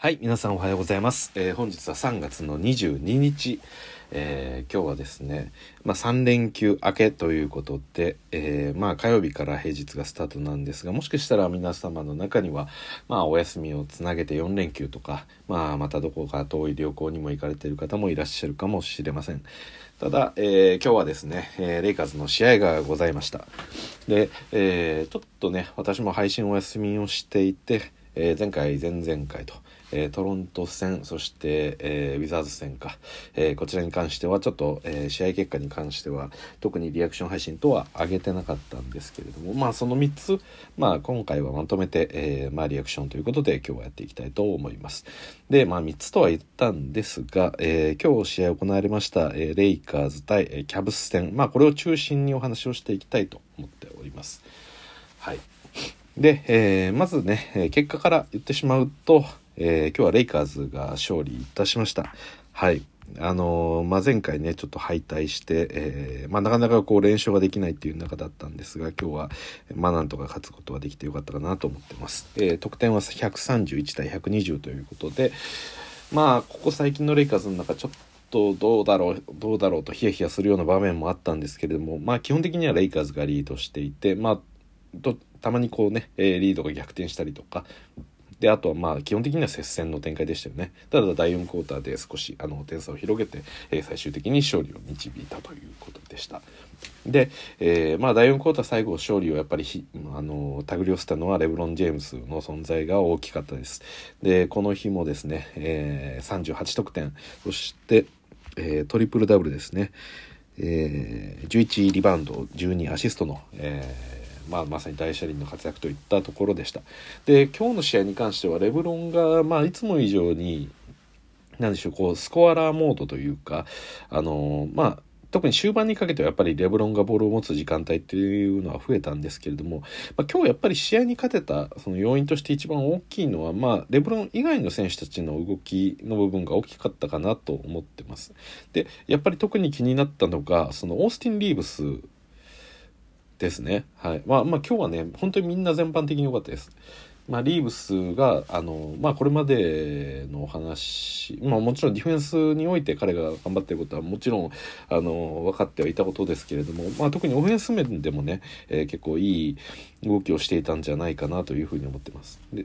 はい、皆さんおはようございます。えー、本日は3月の22日、えー、今日はですね、まあ、3連休明けということで、えー、まあ、火曜日から平日がスタートなんですが、もしかしたら皆様の中には、まあ、お休みをつなげて4連休とか、まあ、またどこか遠い旅行にも行かれている方もいらっしゃるかもしれません。ただ、えー、今日はですね、えー、レイカーズの試合がございました。で、えー、ちょっとね、私も配信お休みをしていて、え前回、前々回と、えー、トロント戦そして、えー、ウィザーズ戦か、えー、こちらに関してはちょっと、え試合結果に関しては特にリアクション配信とは上げてなかったんですけれどもまあその3つ、まあ、今回はまとめて、えまあ、リアクションということで今日はやっていきたいと思います。でまあ3つとは言ったんですが、え今日試合行われました、えレイカーズ対、えキャブス戦。まあこれを中心にお話をしていきたいと思っております。はい。で、え、まずね、結果から言ってしまうと、えー、今日はレイカーズが勝利いたしました。はい。あのー、まあ、前回ね、ちょっと敗退して、えー、まあ、なかなかこう連勝ができないっていう中だったんですが、今日は、まあ、なんとか勝つことができてよかったかなと思ってます。えー、得点は131対120ということで、まあ、ここ最近のレイカーズの中、ちょっとどうだろう、どうだろうとヒヤヒヤするような場面もあったんですけれども、まあ、基本的にはレイカーズがリードしていて、まあ、たまにこうね、えリードが逆転したりとか、であとはまあ基本的には接戦の展開でしたよね。ただ第4クォーターで少しあの点差を広げて、えー、最終的に勝利を導いたということでした。で、えー、まあ第4クォーター最後勝利をやっぱりあの手繰り寄せたのはレブロン・ジェームスの存在が大きかったです。でこの日もですね、えー、38得点。そして、えー、トリプルダブルですね、えー、11リバウンド12アシストの、えーまあ、まさに大車輪の活躍といったところでした。で今日の試合に関してはレブロンが、まあ、いつも以上に何でしょうこうスコアラーモードというかあのまあ特に終盤にかけてはやっぱりレブロンがボールを持つ時間帯っていうのは増えたんですけれども、まあ、今日やっぱり試合に勝てたその要因として一番大きいのは、まあ、レブロン以外の選手たちの動きの部分が大きかったかなと思ってます。でやっぱり特に気になったのがそのオースティン・リーブスですね。はい。まあ、まあ、今日はね、本当にみんな全般的に良かったです。まあ、リーブスが、あの、まあ、これまでのお話、まあ、もちろんディフェンスにおいて彼が頑張ってることはもちろん、あの、分かってはいたことですけれども、まあ、特にオフェンス面でもね、えー、結構いい動きをしていたんじゃないかなというふうに思ってます。で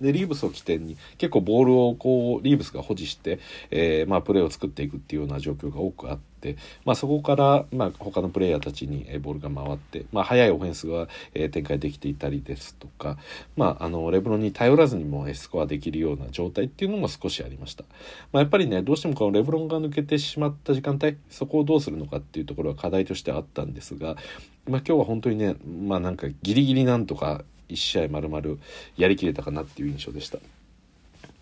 でリーブスを起点に結構ボールをこうリーブスが保持して、えー、まあ、プレーを作っていくっていうような状況が多くあって、まあ、そこから、まあ、他のプレイヤーたちにボールが回って、まあ、速いオフェンスが、え展開できていたりですとか、まあ、あのレブロンに頼らずにもスコアできるような状態っていうのも少しありました、まあ、やっぱりねどうしてもこのレブロンが抜けてしまった時間帯そこをどうするのかっていうところは課題としてあったんですが、まあ、今日は本当にねまあなんかギリギリなんとか1試合丸々やりきれたかなっていう印象でした。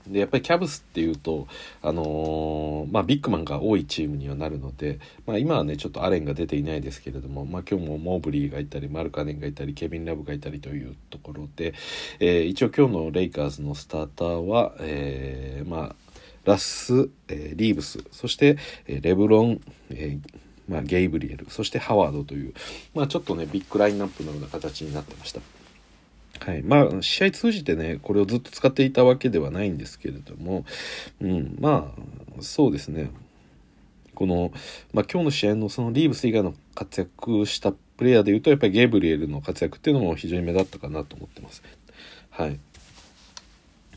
でやっぱりキャブスっていうと、あのー、まあ、ビッグマンが多いチームにはなるので、まあ、今はねちょっとアレンが出ていないですけれども、まあ、今日もモーブリーがいたりマルカネンがいたりケビン・ラブがいたりというところで、えー、一応今日のレイカーズのスターターは、えー、まあ、ラス、えリーブスそして、えレブロン、えま、ゲイブリエルそしてハワードという、まあ、ちょっとねビッグラインナップのような形になってました。はい。まあ、試合通じてね、これをずっと使っていたわけではないんですけれども、うん、まあ、そうですね。この、まあ、今日の試合のそのリーブス以外の活躍したプレイヤーでいうと、やっぱりゲブリエルの活躍っていうのも非常に目立ったかなと思ってます。はい。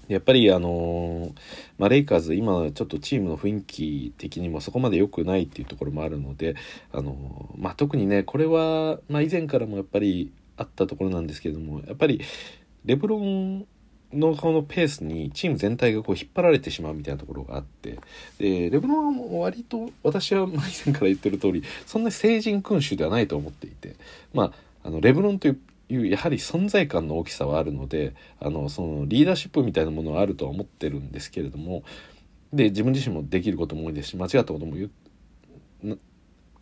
やっぱりあのー、まあ、レイカーズ今ちょっとチームの雰囲気的にもそこまで良くないっていうところもあるので、あのー、まあ、特にねこれは、まあ、以前からもやっぱりあったところなんですけれどもやっぱりレブロンのこのペースにチーム全体がこう引っ張られてしまうみたいなところがあってでレブロンは割と私は以前から言ってる通りそんな成人君主ではないと思っていてまああのレブロンというやはり存在感の大きさはあるのであのそのリーダーシップみたいなものはあるとは思ってるんですけれどもで自分自身もできることも多いですし間違ったことも言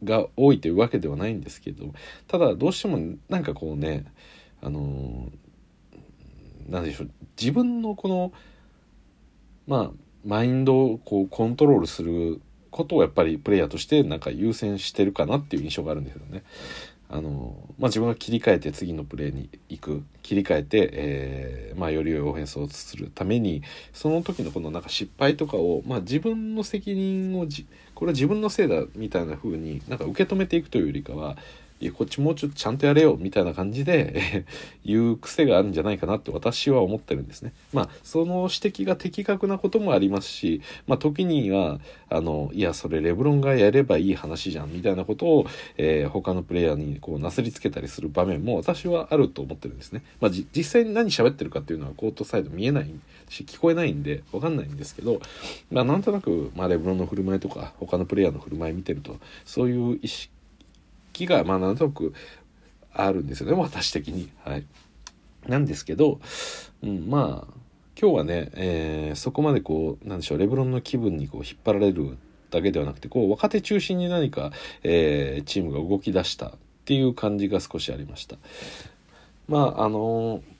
が多いというわけではないんですけどただどうしてもなんかこうねあの何でしょう自分のこのまあマインドをこうコントロールすることをやっぱりプレイヤーとしてなんか優先してるかなっていう印象があるんですよね。あのまあ、自分が切り替えて次のプレーに行く切り替えて、えーまあ、より良いオフェンスをするためにその時のこのなんか失敗とかを、まあ、自分の責任をじこれは自分のせいだみたいな風になんか受け止めていくというよりかはいやこっちもうちょっとちゃんとやれよみたいな感じで 言う癖があるんじゃないかなって私は思ってるんですね。まあその指摘が的確なこともありますし、まあ、時にはあのいやそれレブロンがやればいい話じゃんみたいなことを、えー、他のプレイヤーにこうなすりつけたりする場面も私はあると思ってるんですね。まあ、実際に何喋ってるかっていうのはコートサイド見えないし聞こえないんで分かんないんですけど、まあ、なんとなく、まあ、レブロンの振る舞いとか他のプレイヤーの振る舞い見てるとそういう意識気がまあなんとなくあるんですよね私的に。はい、なんですけど、うん、まあ今日はね、えー、そこまでこうなんでしょうレブロンの気分にこう引っ張られるだけではなくてこう若手中心に何か、えー、チームが動き出したっていう感じが少しありました。まああのー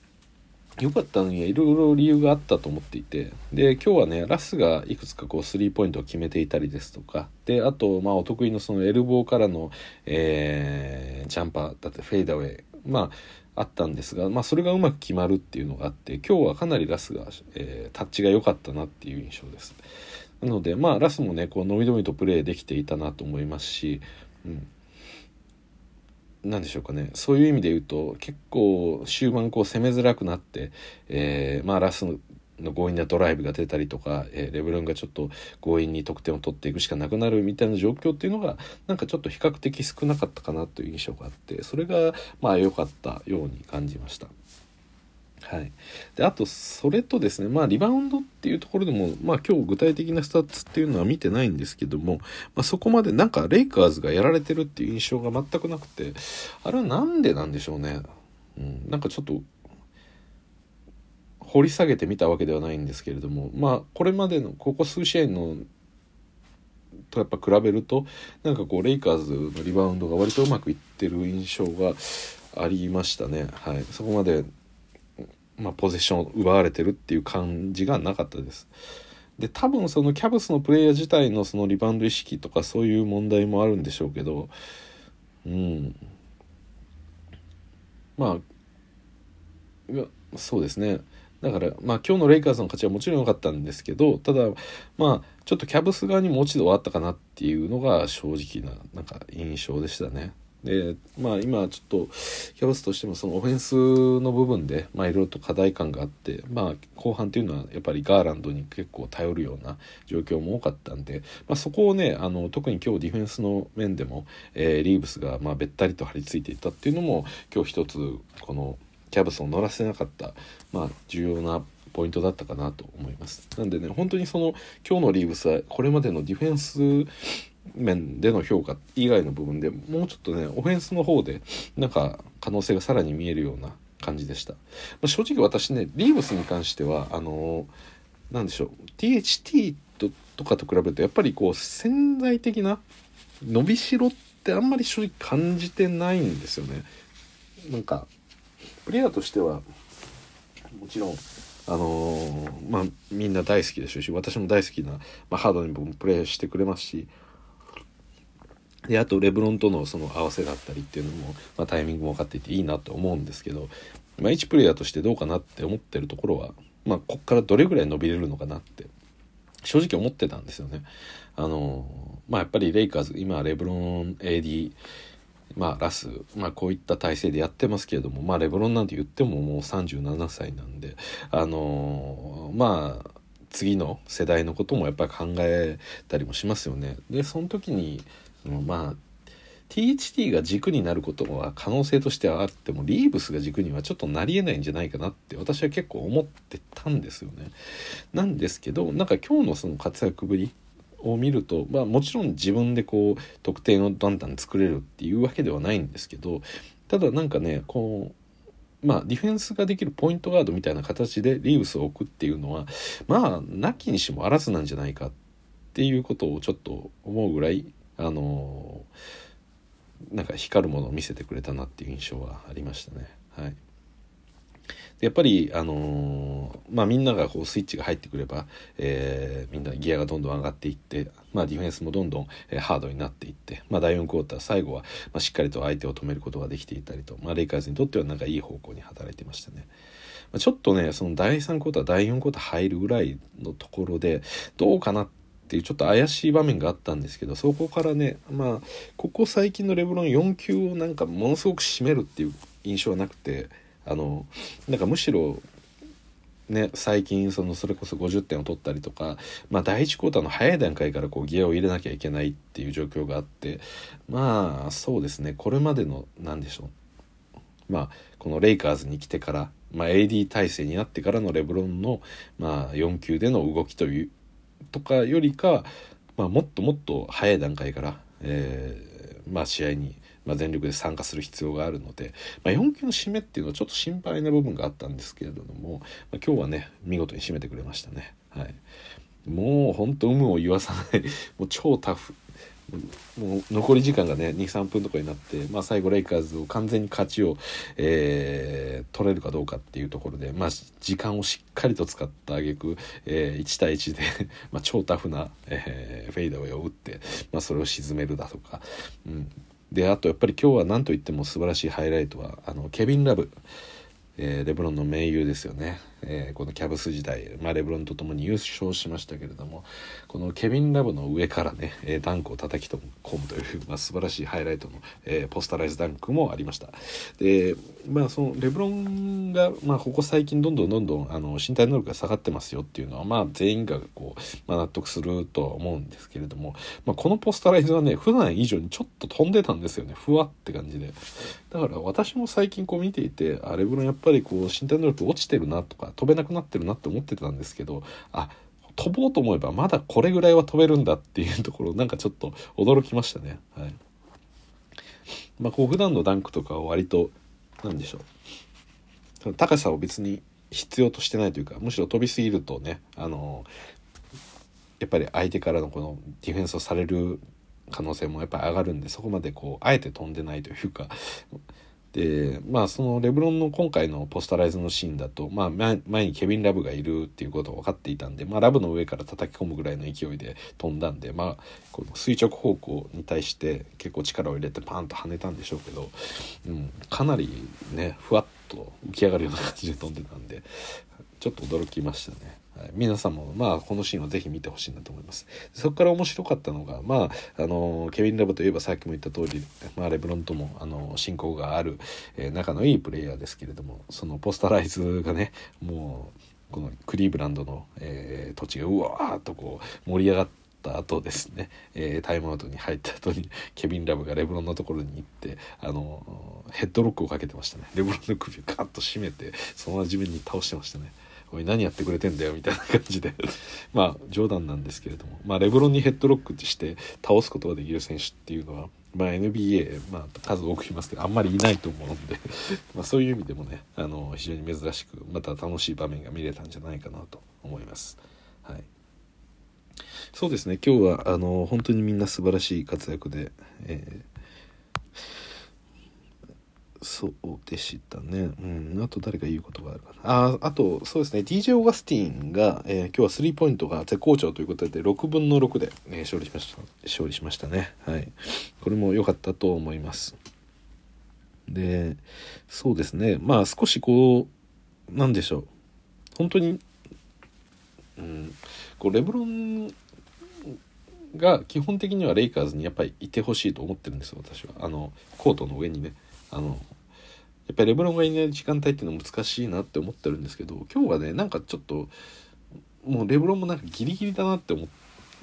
良かったのにはいろいろ理由があったと思っていて。で今日はねラスがいくつかこうスリーポイントを決めていたりですとか。であとまあお得意のそのエルボーからの、えー、ジャンパーだってフェイダウェイ。まああったんですが、まあ、それがうまく決まるっていうのがあって今日はかなりラスが、えー、タッチが良かったなっていう印象です。なのでまあラスもねこうのびのびとプレーできていたなと思いますし、うん、何でしょうかねそういう意味で言うと結構終盤こう攻めづらくなって、えー、まあラスの強引なドライブが出たりとか、えー、レブロンがちょっと強引に得点を取っていくしかなくなるみたいな状況っていうのがなんかちょっと比較的少なかったかなという印象があってそれがまあ良かったように感じました。はい、であとそれとですねまあリバウンドっていうところでもまあ今日具体的なスタッツっていうのは見てないんですけども、まあ、そこまでなんかレイカーズがやられてるっていう印象が全くなくてあれは何でなんでしょうね、うん、なんかちょっと掘り下げてみたわけではないんですけれどもまあこれまでのここ数試合のとやっぱ比べるとなんかこうレイカーズのリバウンドが割とうまくいってる印象がありましたね。はい、そこまでまあ、ポゼッションを奪われてるっていう感じがなかったです。で多分そのキャブスのプレイヤー自体のそのリバウンド意識とかそういう問題もあるんでしょうけどうんまあそうですねだからまあ今日のレイカーズの勝ちはもちろん良かったんですけどただまあちょっとキャブス側にも落ち度はあったかなっていうのが正直ななんか印象でしたね。でまあ今ちょっとキャブスとしてもそのオフェンスの部分でまあいろいろと課題感があってまあ後半っていうのはやっぱりガーランドに結構頼るような状況も多かったんで、まあ、そこをねあの特に今日ディフェンスの面でも、えー、リーブスがまあべったりと張り付いていたっていうのも今日一つこのキャブスを乗らせなかった、まあ、重要なポイントだったかなと思います。なんでね本当にその今日のリーブスはこれまでのディフェンス面での評価以外の部分でもうちょっとねオフェンスの方でなんか可能性がさらに見えるような感じでした、まあ、正直私ねリーブスに関してはあの何でしょう THT ととかと比べるとやっぱりこう潜在的な伸びしろってあんまり正直感じてないんですよね。なんかプレイヤーとしてはもちろんあのー、まあみんな大好きでしょうし私も大好きな、まあ、ハードにもプレイしてくれますしであとレブロンとのその合わせだったりっていうのも、まあ、タイミングも分かっていていいなと思うんですけど、まあ、1プレイヤーとしてどうかなって思ってるところは、まあ、こっからどれぐらい伸びれるのかなって正直思ってたんですよね。あのまあ、やっぱりレイカーズ今レブロン AD まあ、ラス、まあ、こういった体制でやってますけれども、まあ、レブロンなんて言ってももう37歳なんで、あのー、まあ、次の世代のこともやっぱり考えたりもしますよね。で、その時に、まあ THT が軸になることは可能性としてはあってもリーブスが軸にはちょっとなりえないんじゃないかなって私は結構思ってたんですよね。なんですけどなんか今日のその活躍ぶりを見ると、まあ、もちろん自分でこう得点をだんだん作れるっていうわけではないんですけどただなんかねこうまあディフェンスができるポイントガードみたいな形でリーブスを置くっていうのはまあなきにしもあらずなんじゃないかっていうことをちょっと思うぐらいあのなんか光るものを見せてくれたなっていう印象はありましたね。はい、やっぱり、あの、まあ、みんながこうスイッチが入ってくれば、えー、みんなギアがどんどん上がっていって、まあ、ディフェンスもどんどん、えハードになっていって、まあ、第4クォーター最後は、まあ、しっかりと相手を止めることができていたりと、まあ、レイカーズにとってはなんかいい方向に働いてましたね。ま、ちょっとねその第3クォーター第4クォーター入るぐらいのところでどうかなってていうちょっと怪しい場面があったんですけどそこからねまあここ最近のレブロン4球をなんかものすごく締めるっていう印象はなくてあのなんかむしろね、最近そのそれこそ50点を取ったりとか、まあ、第1クォーターの早い段階からこうギアを入れなきゃいけないっていう状況があってまあそうですねこれまでの何でしょうまあこのレイカーズに来てから、まあ、AD 体制になってからのレブロンの、まあ、4球での動きというとかよりか、まあ、もっともっと早い段階から、えーまあ、試合にまあ、全力で参加する必要があるので、まあ、4球の締めっていうのはちょっと心配な部分があったんですけれども、まあ、今日はね見事に締めてくれましたね。はい、もうほんと有無を言わさない。もう超タフ。もう残り時間がね23分とかになって、まあ、最後レイカーズを完全に勝ちを、えー、取れるかどうかっていうところで、まあ、時間をしっかりと使った挙句、えー、1対1で まあ、超タフな、えー、フェイダーウェイを打って、まあ、それを沈めるだとか、うん、であとやっぱり今日は何といっても素晴らしいハイライトはあのケビン・ラブ、えー、レブロンの盟友ですよね。えー、このキャブス時代、まあ、レブロンと共に優勝しましたけれどもこのケビン・ラブの上からね、えー、ダンクを叩き込むという、まあ、素晴らしいハイライトの、えー、ポスタライズダンクもありました。でまあそのレブロンが、まあ、ここ最近どんどんどんどんあの身体能力が下がってますよっていうのは、まあ、全員がこう、まあ、納得するとは思うんですけれども、まあ、このポスタライズはね普段以上にちょっと飛んでたんですよね。ふわって感じで。だから私も最近こう見ていてあレブロンやっぱりこう身体能力落ちてるなとか飛べなくなってるなって思ってたんですけどあ飛ぼうと思えばまだこれぐらいは飛べるんだっていうところなんかちょっと驚きましたね。はいまあ、こう普段のダンクとかは割と何でしょう高さを別に必要としてないというかむしろ飛びすぎるとねあのやっぱり相手からのこのディフェンスをされる可能性もやっぱり上がるんでそこまでこうあえて飛んでないというかでまあそのレブロンの今回のポスタライズのシーンだと、まあ、前にケビン・ラブがいるっていうことが分かっていたんで、まあ、ラブの上から叩き込むぐらいの勢いで飛んだんで、まあ、この垂直方向に対して結構力を入れてパンと跳ねたんでしょうけど、うん、かなりねふわっと浮き上がるような感じで飛んでたんでちょっと驚きましたね。皆さんもまあこのシーンをぜひ見てほしいなと思います。そこから面白かったのがまああのケビン・ラブといえばさっきも言った通り、まあ、レブロンともあの親交がある、えー、仲のいいプレイヤーですけれどもそのポスタライズがねもうこのクリーブランドの、えー、土地がうわーっとこう盛り上がった後ですね、えー、タイムアウトに入った後にケビン・ラブがレブロンのところに行ってあのヘッドロックをかけてましたね。レブロンの首をガッと締めてそのまま地面に倒してましたね。おい何やってくれてんだよみたいな感じで。まあ冗談なんですけれども、まあ、レブロンにヘッドロックして倒すことができる選手っていうのは、まあ、NBA、まあ、数多くいますけどあんまりいないと思うんで。まそういう意味でもねあの非常に珍しくまた楽しい場面が見れたんじゃないかなと思います。はい。そうですね。今日はあの本当にみんな素晴らしい活躍で、えーそうでしたね。うん。あと誰か言うことがあるかな。あ、あと、そうですね。DJ オーガスティンが、えー、今日はスリーポイントが絶好調ということで、6分の6で、えー、勝利しました。勝利しましたね。はい。これも良かったと思います。で、そうですね。まあ少しこう、なんでしょう。本当に、うん、こう、レブロンが基本的にはレイカーズにやっぱりいてほしいと思ってるんですよ、私は。あの、コートの上にね。あの、やっぱりレブロンがいない時間帯っていうのは難しいなって思ってるんですけど今日はねなんかちょっともうレブロンもなんかギリギリだなって思っ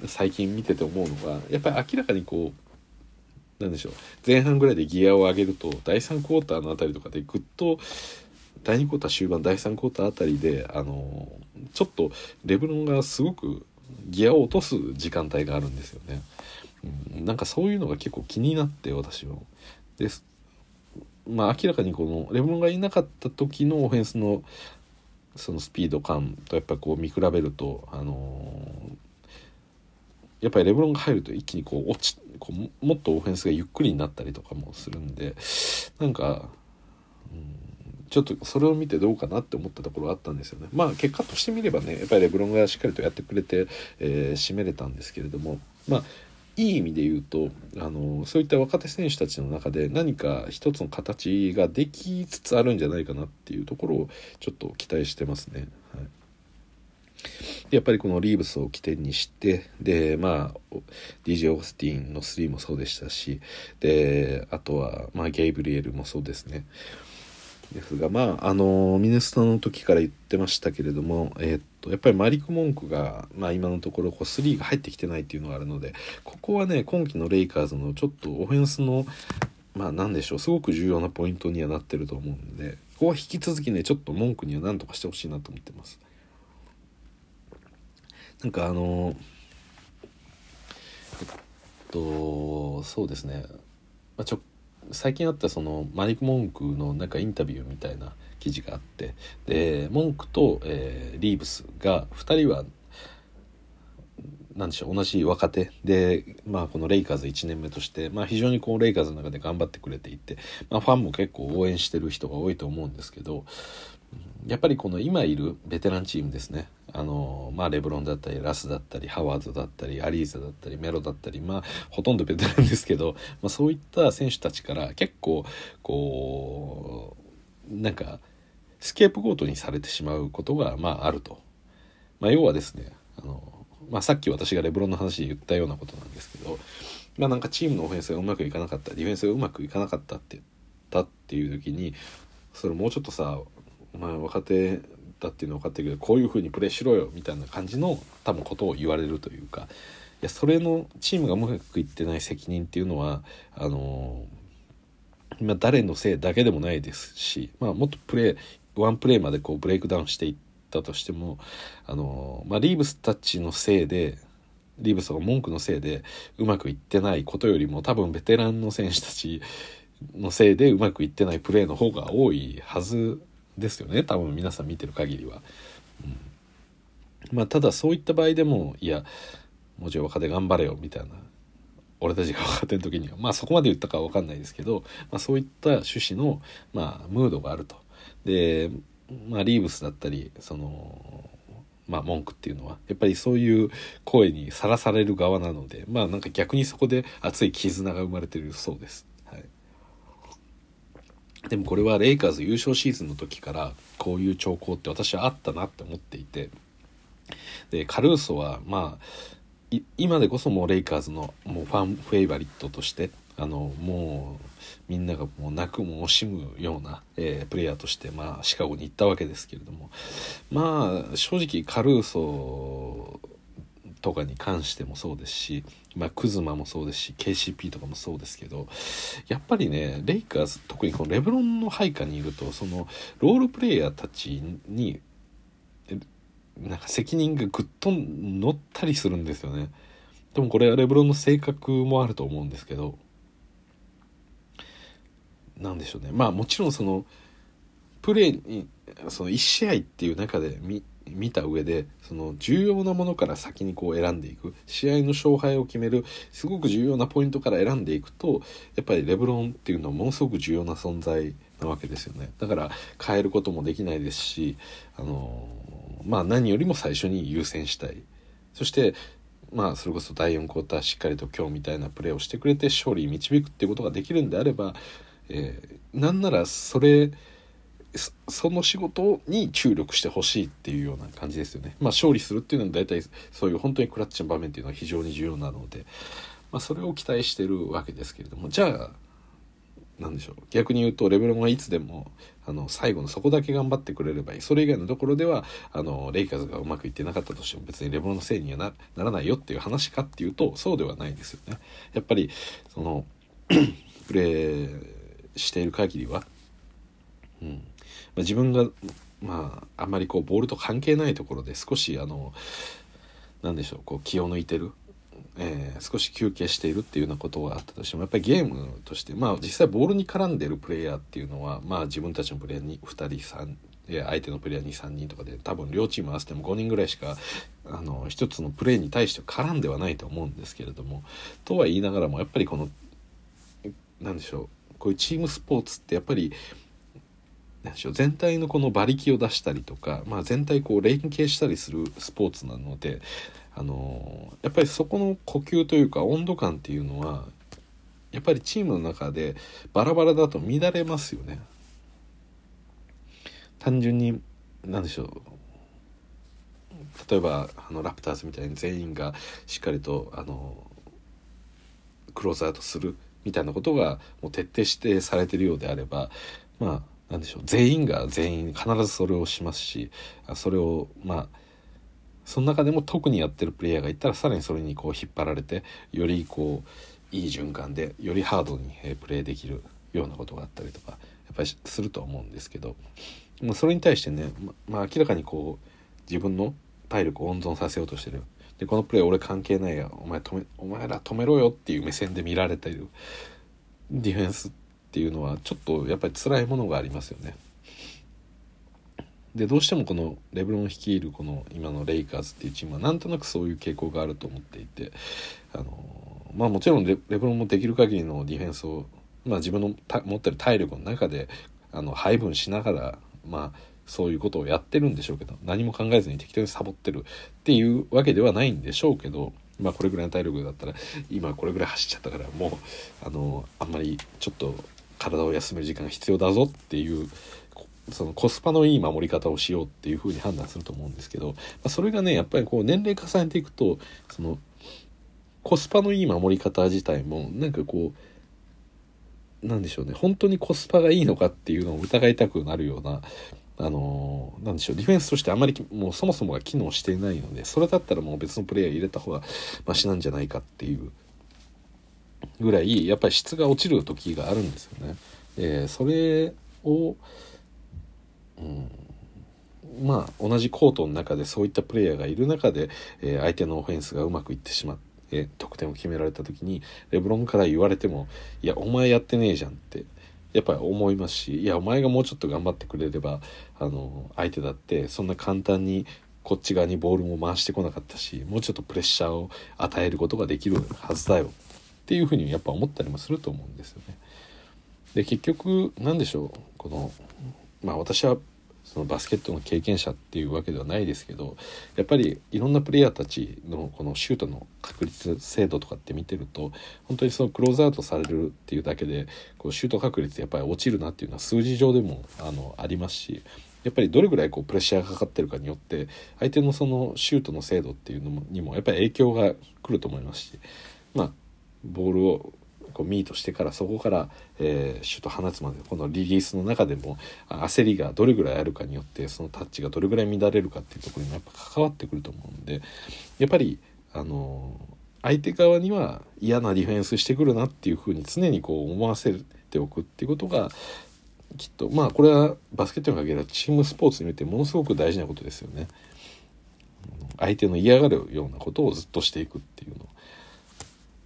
最近見てて思うのがやっぱり明らかにこうなんでしょう前半ぐらいでギアを上げると第3クォーターのあたりとかでぐっと第2クォーター終盤第3クォーターあたりであのちょっとレブロンがすごくギアを落とす時間帯があるんですよね。うん、なんかそういうのが結構気になって私は。ですまあ明らかにこのレブロンがいなかった時のオフェンスのそのスピード感とやっぱこう見比べるとあのー、やっぱりレブロンが入ると一気にこう落ちこうもっとオフェンスがゆっくりになったりとかもするんでなんか、うん、ちょっとそれを見てどうかなって思ったところあったんですよね。まあ結果としてみればねやっぱりレブロンがしっかりとやってくれて、えー、締めれたんですけれどもまあいい意味で言うとあのそういった若手選手たちの中で何か一つの形ができつつあるんじゃないかなっていうところをちょっと期待してますね。はいやっぱりこのリーブスを起点にしてでまあ DJ オースティンの3もそうでしたしであとは、まあ、ゲイブリエルもそうですねですがまああのミネスタの時から言ってましたけれども、えー、っとやっぱりマリック・モンクが、まあ、今のところこう3が入ってきてないっていうのがあるのでここはね今季のレイカーズのちょっとオフェンスのまあ何でしょうすごく重要なポイントにはなってると思うんでここは引き続きねちょっと文句には何とかしてほしいなと思ってます。なんかあのえっとそうですね、まあ、ちょ最近あったそのマリック・モンクのなんかインタビューみたいな記事があってでモンクと、えー、リーブスが2人は何でしょう同じ若手。で、まあ、このレイカーズ1年目として、まあ、非常にこうレイカーズの中で頑張ってくれていて、まあ、ファンも結構応援してる人が多いと思うんですけどやっぱりこの今いるベテランチームですね。あのまあレブロンだったりラスだったりハワードだったりアリーザだったりメロだったりまあほとんどベテランですけど、まあ、そういった選手たちから結構こうなんかスケープゴートにされてしまうことがまああると、まあ、要はですねあの、まあ、さっき私がレブロンの話で言ったようなことなんですけど、まあ、なんかチームのオフェンスがうまくいかなかったディフェンスがうまくいかなかったって言ったっていう時にそれもうちょっとさまあ、若手だっていうのは分かってるけどこういうふうにプレーしろよみたいな感じの多分ことを言われるというかいやそれのチームがうまくいってない責任っていうのはあの今誰のせいだけでもないですし、まあ、もっとプレーワンプレーまでこうブレイクダウンしていったとしてもあの、まあ、リーブスたちのせいでリーブスが文句のせいでうまくいってないことよりも多分ベテランの選手たちのせいでうまくいってないプレーの方が多いはずですよね多分皆さん見てる限りは。うんまあ、ただそういった場合でもいやもうちろん若手頑張れよみたいな俺たちが若手の時にはまあそこまで言ったかは分かんないですけど、まあ、そういった趣旨の、まあ、ムードがあると。で、まあ、リーブスだったりそのまあ、文句っていうのはやっぱりそういう声にさらされる側なのでまあなんか逆にそこで熱い絆が生まれてるそうです。でもこれはレイカーズ優勝シーズンの時からこういう兆候って私はあったなって思っていて。でカルーソはまあ今でこそもうレイカーズのもうファンフェイバリットとしてあのもうみんながもう泣くも惜しむような、えー、プレイヤーとして、まあ、シカゴに行ったわけですけれども。まあ正直カルーソとかに関してもそうですし、まあ、クズマもそうですし KCP とかもそうですけどやっぱりねレイカーズ特にこのレブロンの配下にいるとそのロールプレイヤーたちになんか責任がぐっと乗ったりするんですよね。でもこれはレブロンの性格もあると思うんですけどなんでしょうねまあもちろんそのプレーにその1試合っていう中で見見た上でその重要なものから先にこう選んでいく試合の勝敗を決めるすごく重要なポイントから選んでいくとやっぱりレブロンっていうのはものすごく重要な存在なわけですよね。だから変えることもできないですしあのまあ何よりも最初に優先したい。そしてまあそれこそ第4クォーターしっかりと今日みたいなプレーをしてくれて勝利に導くっていうことができるんであれば、えー、なんならそれその仕事に注力してほしいっていうような感じですよね。まあ勝利するっていうのは大体そういう本当にクラッチの場面っていうのは非常に重要なので、まあ、それを期待してるわけですけれども。じゃあ何でしょう。逆に言うとレベルがいつでもあの最後のそこだけ頑張ってくれればいい。それ以外のところではあのレイカーズがうまくいってなかったとしても別にレブロンのせいにはならないよっていう話かっていうとそうではないんですよね。やっぱりその プレーしている限りは、うん、あ、自分がまああんまりこうボールと関係ないところで少しあの何でしょうこう気を抜いてる、えー、少し休憩しているっていうようなことがあったとしてもやっぱりゲームとしてまあ実際ボールに絡んでるプレイヤーっていうのはまあ自分たちのプレイヤーに2人3相手のプレイヤー23人とかで多分両チーム合わせても5人ぐらいしかあの一つのプレーに対して絡んではないと思うんですけれどもとは言いながらもやっぱりこの何でしょうこういうチームスポーツってやっぱり何でしょう全体のこの馬力を出したりとか、まあ、全体こう連携したりするスポーツなので、あのやっぱりそこの呼吸というか温度感っていうのはやっぱりチームの中でバラバラだと乱れますよね。単純に何でしょう例えばあのラプターズみたいに全員がしっかりとあのクローズアウトするみたいなことがもう徹底してされてるようであればまあなんでしょう。全員が全員必ずそれをしますしそれをまあその中でも特にやってるプレイヤーがいたらさらにそれにこう引っ張られてよりこういい循環でよりハードにプレーできるようなことがあったりとかやっぱりすると思うんですけど、まあ、それに対してね、ままあ、明らかにこう自分の体力を温存させようとしてる。でこのプレー俺関係ないやお前止めお前ら止めろよっていう目線で見られている。ディフェンスっていうのはちょっとやっぱり辛いものがありますよね。でどうしてもこのレブロン率いるこの今のレイカーズっていうチームはなんとなくそういう傾向があると思っていてあのまあもちろんレブロンもできる限りのディフェンスを、まあ、自分の持ってる体力の中であの配分しながらまあそういうことをやってるんでしょうけど何も考えずに適当にサボってるっていうわけではないんでしょうけどまあこれぐらいの体力だったら今これぐらい走っちゃったからもうあのあんまりちょっと体を休める時間が必要だぞっていうそのコスパのいい守り方をしようっていうふうに判断すると思うんですけど、まあ、それがねやっぱりこう年齢重ねていくとそのコスパのいい守り方自体もなんかこうなんでしょうね本当にコスパがいいのかっていうのを疑いたくなるようなあのー、なんでしょうディフェンスとしてあまりもうそもそもが機能していないのでそれだったらもう別のプレイヤー入れた方がマシなんじゃないかっていうぐらいやっぱり質が落ちる時があるんですよね。でそれを、うん、まあ同じコートの中でそういったプレイヤーがいる中で、えー、相手のオフェンスがうまくいってしまって、得点を決められた時にレブロンから言われても「いやお前やってねえじゃん」ってやっぱり思いますしいやお前がもうちょっと頑張ってくれればあの相手だってそんな簡単にこっち側にボールも回してこなかったしもうちょっとプレッシャーを与えることができるはずだよっていうふうにやっぱ思ったりもすると思うんですよね。で結局何でしょうこのまあ私はそのバスケットの経験者っていうわけではないですけどやっぱりいろんなプレイヤーたちのこのシュートの確率精度とかって見てると本当にそのクローズアウトされるっていうだけでこうシュート確率やっぱり落ちるなっていうのは数字上でもあのありますしやっぱりどれぐらいこうプレッシャーがかかってるかによって相手のそのシュートの精度っていうのにもやっぱり影響が来ると思いますしまあボールをこうミートしてからそこから、えー、シュート放つまでこのリリースの中でも焦りがどれぐらいあるかによってそのタッチがどれぐらい乱れるかっていうところにもやっぱ関わってくると思うんでやっぱりあの相手側には嫌なディフェンスしてくるなっていうふうに常にこう思わせておくっていうことがきっとまあこれはバスケットに限らずチームスポーツにおいてものすごく大事なことですよね。相手の嫌がるようなことをずっとしていくっていうの。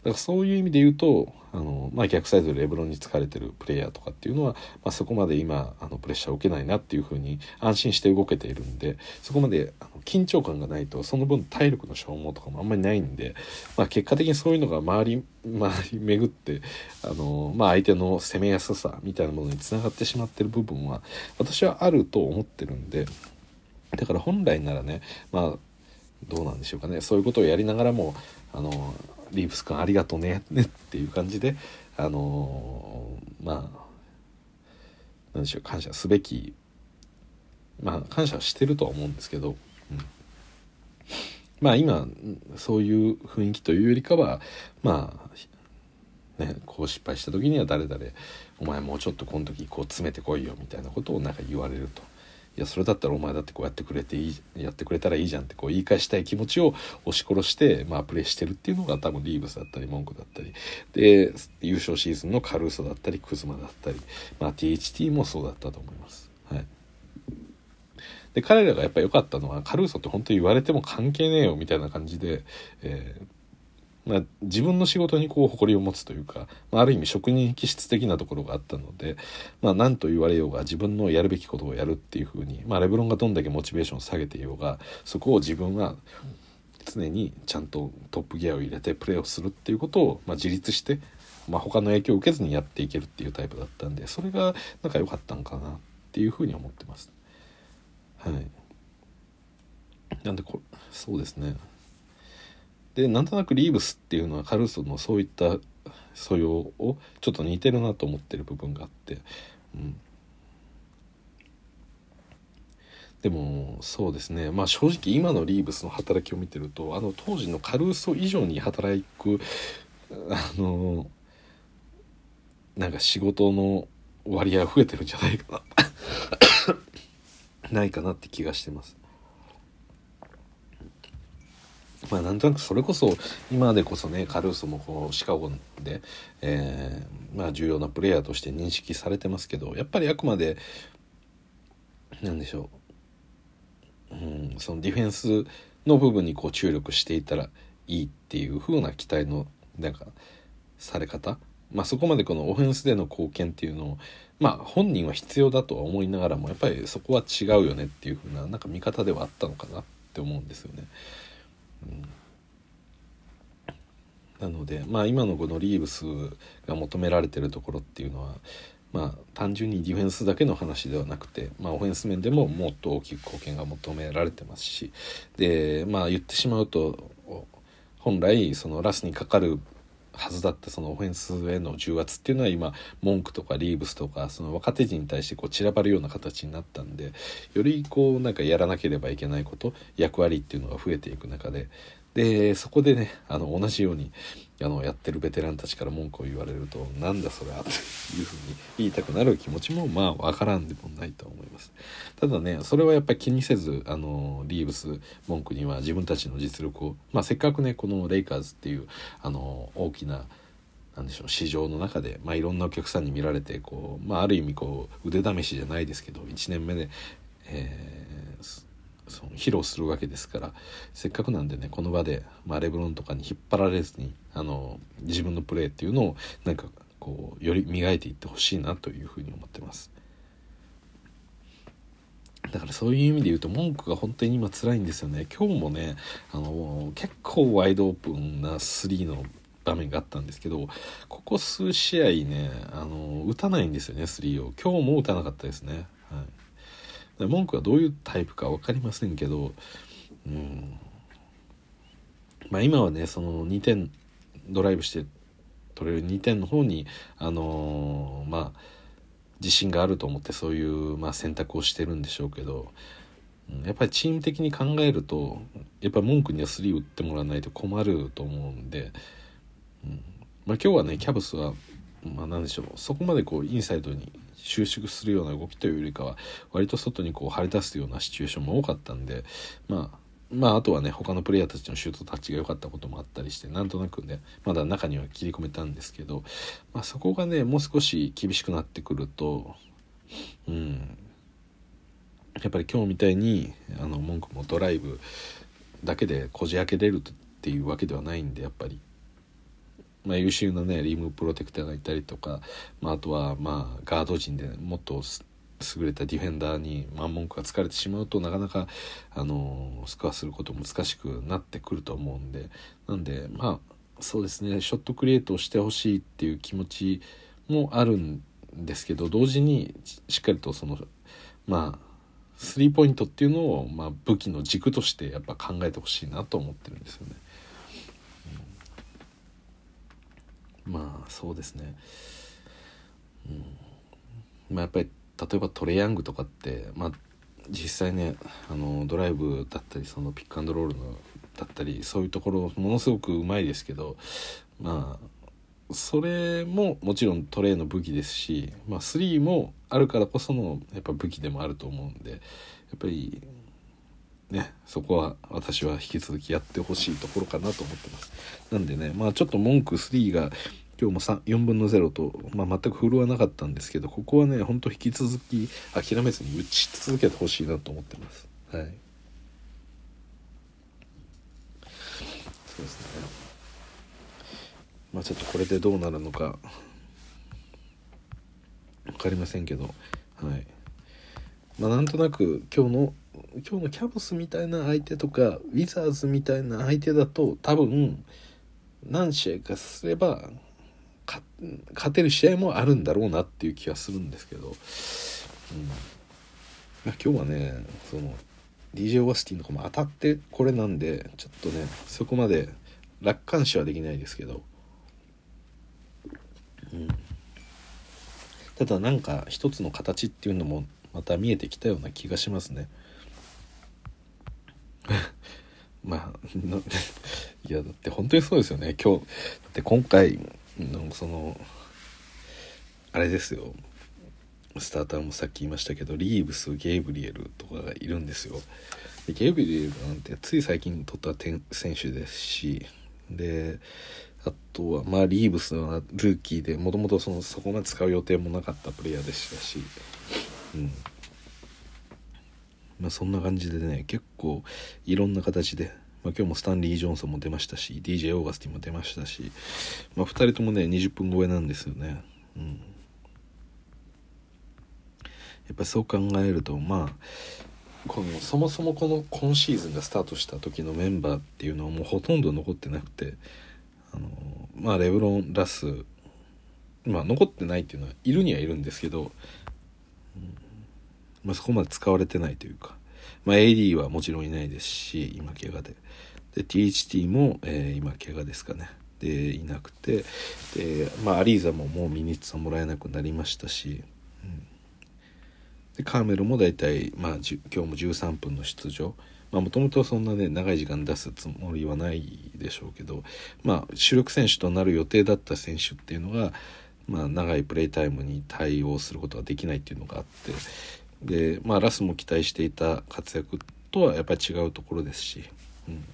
だからそういう意味で言うとあの、まあ、逆サイドでレブロンに疲れてるプレイヤーとかっていうのは、まあ、そこまで今あのプレッシャーを受けないなっていうふうに安心して動けているんでそこまであの緊張感がないとその分体力の消耗とかもあんまりないんで、まあ、結果的にそういうのが周り周り巡ってあの、まあ、相手の攻めやすさみたいなものにつながってしまってる部分は私はあると思ってるんでだから本来ならねまあどうなんでしょうかね。そういうことをやりながらもあのリーブス君ありがとねっていう感じであのー、まあ何でしょう感謝すべきまあ感謝してるとは思うんですけど、うん、まあ今そういう雰囲気というよりかはまあねこう失敗した時には誰々お前もうちょっとこの時こう詰めてこいよみたいなことをなんか言われると。いやそれだったらお前だってこうやってくれていいやってくれたらいいじゃんってこう言い返したい気持ちを押し殺して、まあ、プレーしてるっていうのが多分リーブスだったり文句だったりで優勝シーズンのカルーソだったりクズマだったり、まあ、THT もそうだったと思います。はいで彼らがやっぱ良かったのはカルーソって本当に言われても関係ねえよみたいな感じで、えーまあ、自分の仕事にこう誇りを持つというか、まあ、ある意味職人気質的なところがあったので、まあ、何と言われようが自分のやるべきことをやるっていうふうに、まあ、レブロンがどんだけモチベーションを下げていようがそこを自分は常にちゃんとトップギアを入れてプレーをするっていうことを、まあ、自立して、まあ、他の影響を受けずにやっていけるっていうタイプだったんでそれがなんか良かったんかなっていうふうに思ってます。はい。なんでこそうですね。でなんとなくリーブスっていうのはカルーソのそういった素養をちょっと似てるなと思ってる部分があって、うん、でもそうですね。まあ正直今のリーブスの働きを見てるとあの当時のカルーソ以上に働くあのなんか仕事の割合増えてるんじゃないかな。ないかなって気がしてます。まあなんとなくそれこそ今でこそねカルーソもこうシカゴで、えー、まあ重要なプレイヤーとして認識されてますけどやっぱりあくまでなんでしょう、うん、そのディフェンスの部分にこう注力していたらいいっていう風な期待のなんかされ方まあそこまでこのオフェンスでの貢献っていうのをまあ本人は必要だとは思いながらもやっぱりそこは違うよねっていう風ななんか見方ではあったのかなって思うんですよね。なのでまあ今のこのリーブスが求められてるところっていうのはまあ単純にディフェンスだけの話ではなくて、まあ、オフェンス面でももっと大きく貢献が求められてますしでまあ言ってしまうと本来そのラスにかかるはずだったそのオフェンスへの重圧っていうのは今文句とかリーブスとかその若手陣に対してこう散らばるような形になったんでよりこうなんかやらなければいけないこと役割っていうのが増えていく中で。でそこでねあの同じようにあのやってるベテランたちから文句を言われるとなんだそれはというふうに言いたくなる気持ちもまあ分からんでもないと思います。ただねそれはやっぱり気にせずあのリーブス文句には自分たちの実力を、まあ、せっかくねこのレイカーズっていうあの大きななんでしょう市場の中で、まあ、いろんなお客さんに見られてこう、まあ、ある意味こう腕試しじゃないですけど1年目で、えー、その披露するわけですからせっかくなんでねこの場で、まあ、レブロンとかに引っ張られずにあの自分のプレーっていうのをなんかこうより磨いていってほしいなというふうに思ってます。だからそういう意味で言うと文句が本当に今辛いんですよね。今日もねあの結構ワイドオープンな3の場面があったんですけどここ数試合ねあの打たないんですよね3を。今日も打たなかったですね、はい。文句はどういうタイプか分かりませんけど、うん。まあ、今はねその2点ドライブして取れる2点の方にあのー、まあ自信があると思ってそういう、まあ、選択をしてるんでしょうけど、やっぱりチーム的に考えるとやっぱり文句には3打ってもらわないと困ると思うんで、うんまあ、今日はねキャブスはまあ何でしょうそこまでこうインサイドに収縮するような動きというよりかは割と外にこう張り出すようなシチュエーションも多かったんでまあまああとはね他のプレイヤーたちのシュートタッチが良かったこともあったりしてなんとなくねまだ中には切り込めたんですけど、まあ、そこがねもう少し厳しくなってくるとうん。やっぱり今日みたいにあの文句もドライブだけでこじ開けれるっていうわけではないんでやっぱり。まあ、優秀なねリムプロテクターがいたりとか、まあ、あとはまあガード陣でもっと優れたディフェンダーに、まあ、文句が疲れてしまうとなかなか、あのスコアすること難しくなってくると思うんで。なんでまあそうですね。ショットクリエイトをしてほしいっていう気持ちもあるんですけど同時にしっかりとそのまあスリーポイントっていうのを、まあ、武器の軸としてやっぱ考えてほしいなと思ってるんですよね。まあそうですね。うん。まあやっぱり例えばトレヤングとかってまあ実際ねあのドライブだったりそのピックアンドロールのだったりそういうところものすごくうまいですけどまあそれももちろんトレーの武器ですし、まあ、3もあるからこそのやっぱ武器でもあると思うんでやっぱりね、そこは私は引き続きやってほしいところかなと思ってます。なんでね、まあちょっと文句3が今日も4分の0と、まあ、全く振るわなかったんですけど、ここはね、ほんと引き続き諦めずに打ち続けてほしいなと思ってます。はい。そうですね。まあちょっとこれでどうなるのか分かりませんけど、はい。まあなんとなく今日の今日のキャブスみたいな相手とかウィザーズみたいな相手だと多分何試合かすれば勝てる試合もあるんだろうなっていう気はするんですけど、うん、まあ、今日はねその DJ オアスティンとかも当たってこれなんでちょっとねそこまで楽観視はできないですけど、うん、ただなんか一つの形っていうのもまた見えてきたような気がしますね。まあ いやだって本当にそうですよね。今日だって今回のそのあれですよ。スターターもさっき言いましたけどリーブスゲイブリエルとかがいるんですよ。でゲイブリエルなんてつい最近取った選手ですしであとはまあリーブスはルーキーでもともとそのそこまで使う予定もなかったプレイヤーでしたしうん。まあそんな感じでね結構いろんな形でまあ、今日もスタンリー・ジョンソンも出ましたし DJ オーガスティも出ましたし、まあ、2人ともね20分超えなんですよね。うん、やっぱりそう考えるとまあこのそもそもこの今シーズンがスタートした時のメンバーっていうのはもうほとんど残ってなくてあのまあレブロン・ラスまあ残ってないっていうのはいるにはいるんですけど、まあ、そこまで使われてないというか、まあ、AD はもちろんいないですし今怪我で。で THT も、えー、今怪我ですかね。でいなくてで、まあ、アリーザももうミニッツはもらえなくなりましたし、うん、でカーメルも大体、まあ、今日も13分の出場。もともとそんなね長い時間出すつもりはないでしょうけど、まあ、主力選手となる予定だった選手っていうのが、まあ、長いプレータイムに対応することができないっていうのがあってで、まあ、ラスも期待していた活躍とはやっぱり違うところですし、うん、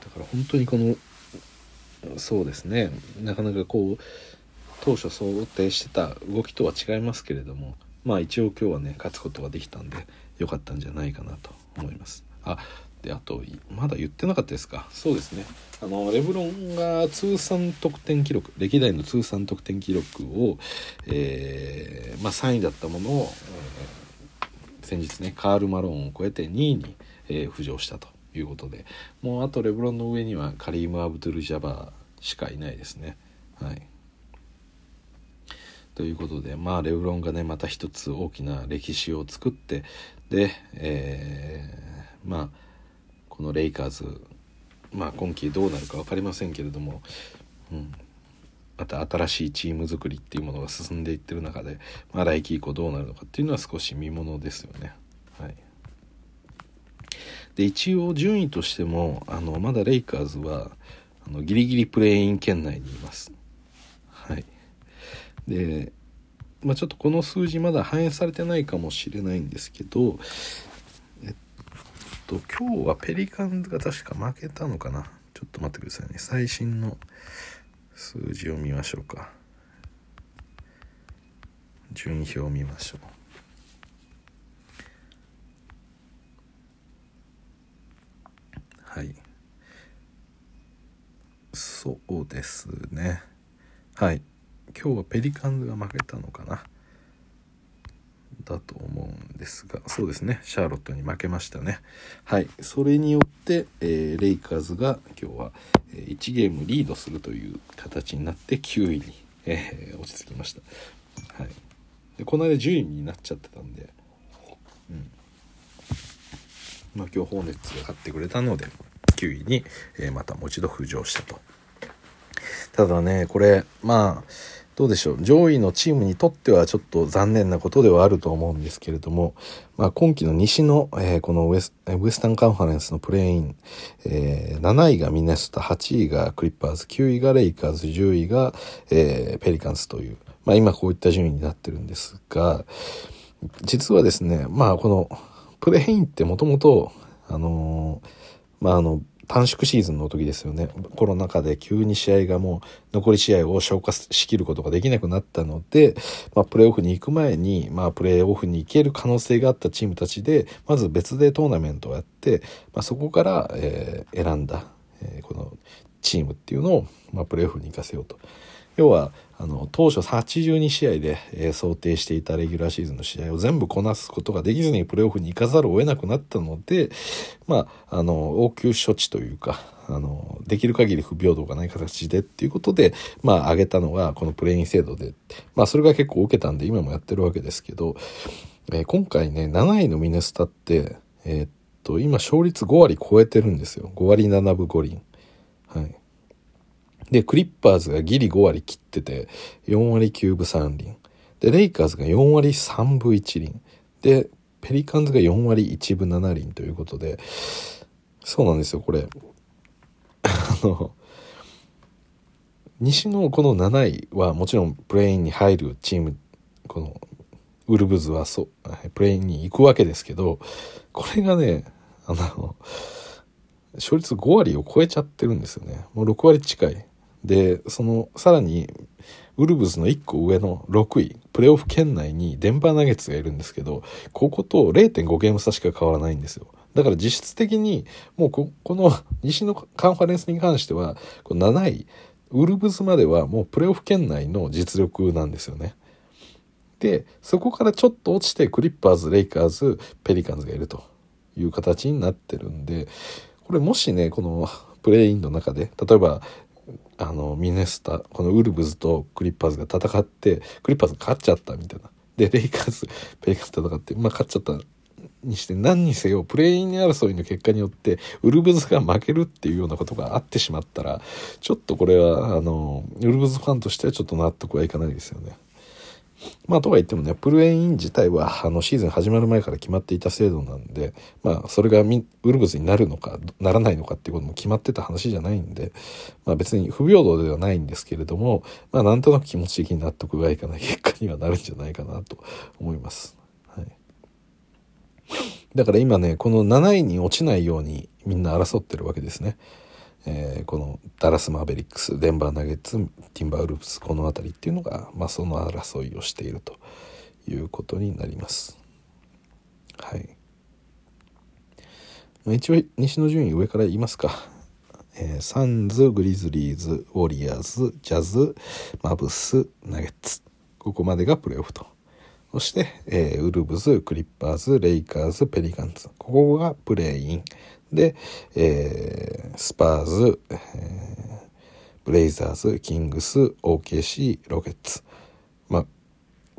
だから本当にこのそうですね。なかなかこう当初想定してた動きとは違いますけれどもまあ一応今日はね勝つことができたんで良かったんじゃないかなと思います。あであとまだ言ってなかったですか？そうですね。あのレブロンが通算得点記録歴代の通算得点記録を、えー、まあ、3位だったものを、えー、先日ねカール・マローンを超えて2位に、えー、浮上したと。いうことでもうあとレブロンの上にはカリーム・アブドゥル・ジャバーしかいないですね。はいということでまあレブロンがねまた一つ大きな歴史を作ってで、えー、まあこのレイカーズまあ今季どうなるか分かりませんけれども、うん、また新しいチーム作りっていうものが進んでいってる中で、まあ、来季以降どうなるのかっていうのは少し見ものですよね。はい、で一応順位としてもあのまだレイカーズはあのギリギリプレーイン圏内にいます。はい、で、まあ、ちょっとこの数字まだ反映されてないかもしれないんですけどえっと今日はペリカンズが確か負けたのかな。ちょっと待ってくださいね。最新の数字を見ましょうか。順位表を見ましょうはいそうですね。はい。今日はペリカンズが負けたのかな？だと思うんですがそうですね。シャーロットに負けましたね。はい。それによって、えー、レイカーズが今日は1ゲームリードするという形になって9位に、えー、落ち着きました、はい、でこの間10位になっちゃってたんでうん。まあ今日ホーネッツが勝ってくれたので9位に、えー、またもう一度浮上したと。ただねこれまあどうでしょう。上位のチームにとってはちょっと残念なことではあると思うんですけれども、まあ、今季の西の、えー、このウエスウエスタンカンファレンスのプレイン、えー、7位がミネソタ8位がクリッパーズ9位がレイカーズ10位が、えー、ペリカンスという、まあ、今こういった順位になってるんですが実はですねまあこのプレインってもともとあのまああの短縮シーズンの時ですよね。コロナ禍で急に試合がもう残り試合を消化しきることができなくなったので、まあ、プレーオフに行く前に、まあ、プレーオフに行ける可能性があったチームたちで、まず別でトーナメントをやって、まあ、そこから、えー、選んだ、えー、このチームっていうのを、まあ、プレーオフに行かせようと。要は、あの当初82試合で、えー、想定していたレギュラーシーズンの試合を全部こなすことができずにプレーオフに行かざるを得なくなったので、まあ、あの応急処置というかあのできる限り不平等がない形でっていうことで、まあ、上げたのがこのプレイン制度で、まあ、それが結構受けたんで今もやってるわけですけど、えー、今回ね7位のミネスタって、えー、っと今勝率5割超えてるんですよ。5割7分5厘。はい。で、クリッパーズがギリ5割切ってて、4割9分3厘。で、レイカーズが4割3分1厘。で、ペリカンズが4割1分7厘ということで、そうなんですよ、これ。あの、西のこの7位はもちろんプレインに入るチーム、このウルブズはそう、プレインに行くわけですけど、これがね、あの、勝率5割を超えちゃってるんですよね。もう6割近い。でそのさらにウルブズの1個上の6位プレーオフ圏内にデンバーナゲッツがいるんですけどここと0.5ゲーム差しか変わらないんですよ。だから実質的にもうこの西のカンファレンスに関してはこの7位ウルブズまではもうプレーオフ圏内の実力なんですよね。でそこからちょっと落ちてクリッパーズレイカーズペリカンズがいるという形になってるんでこれもしねこのプレインの中で例えばあのミネソタこのウルブズとクリッパーズが戦ってクリッパーズ勝っちゃったみたいなでレイカーズ レイカーズ戦ってまあ勝っちゃったにして何にせよプレイン争いの結果によってウルブズが負けるっていうようなことがあってしまったらちょっとこれはあのウルブズファンとしてはちょっと納得はいかないですよね。まあとは言ってもねプレイン自体はあのシーズン始まる前から決まっていた制度なんでまあそれがウルブズになるのかならないのかっていうことも決まってた話じゃないんでまあ別に不平等ではないんですけれどもまあなんとなく気持ち的に納得がいかない結果にはなるんじゃないかなと思います。はい、だから今ねこの7位に落ちないようにみんな争ってるわけですね。えー、このダラス・マーベリックスデンバー・ナゲッツティンバー・ウルブスこの辺りっていうのが、まあ、その争いをしているということになります。はい。ま、一応西の順位上から言いますか。えー、サンズ、グリズリーズ、ウォリアーズ、ジャズ、マブス、ナゲッツ。ここまでがプレーオフと。そして、えー、ウルブズ、クリッパーズ、レイカーズ、ペリカンズ。ここがプレイン。で、えー、スパーズ、えー、ブレイザーズ、キングス、OKC、ロケッツ。まあ、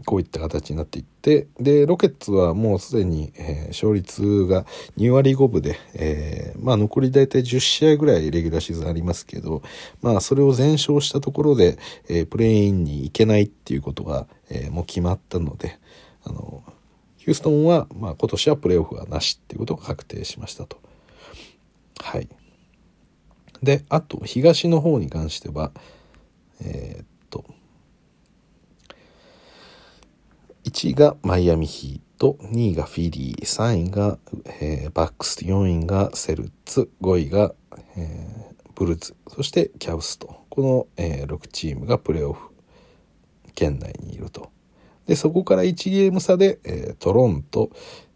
こういった形になっていって、で、ロケッツはもうすでに、えー、勝率が2割5分で、えー、まあ残り大体10試合ぐらいレギュラーシーズンありますけど、まあそれを全勝したところで、えー、プレーインに行けないっていうことが、え、もう決まったので、あの、ヒューストンは、まあ今年はプレーオフはなしっていうことが確定しましたと。はい。で、あと、東の方に関しては、えー、っと、1位がマイアミヒート、2位がフィリー、3位が、えー、バックス、4位がセルツ、5位が、えー、ブルーズ、そしてキャブスと、この、えー、6チームがプレーオフ圏内にいると。で、そこから1ゲーム差で、えー、トロント、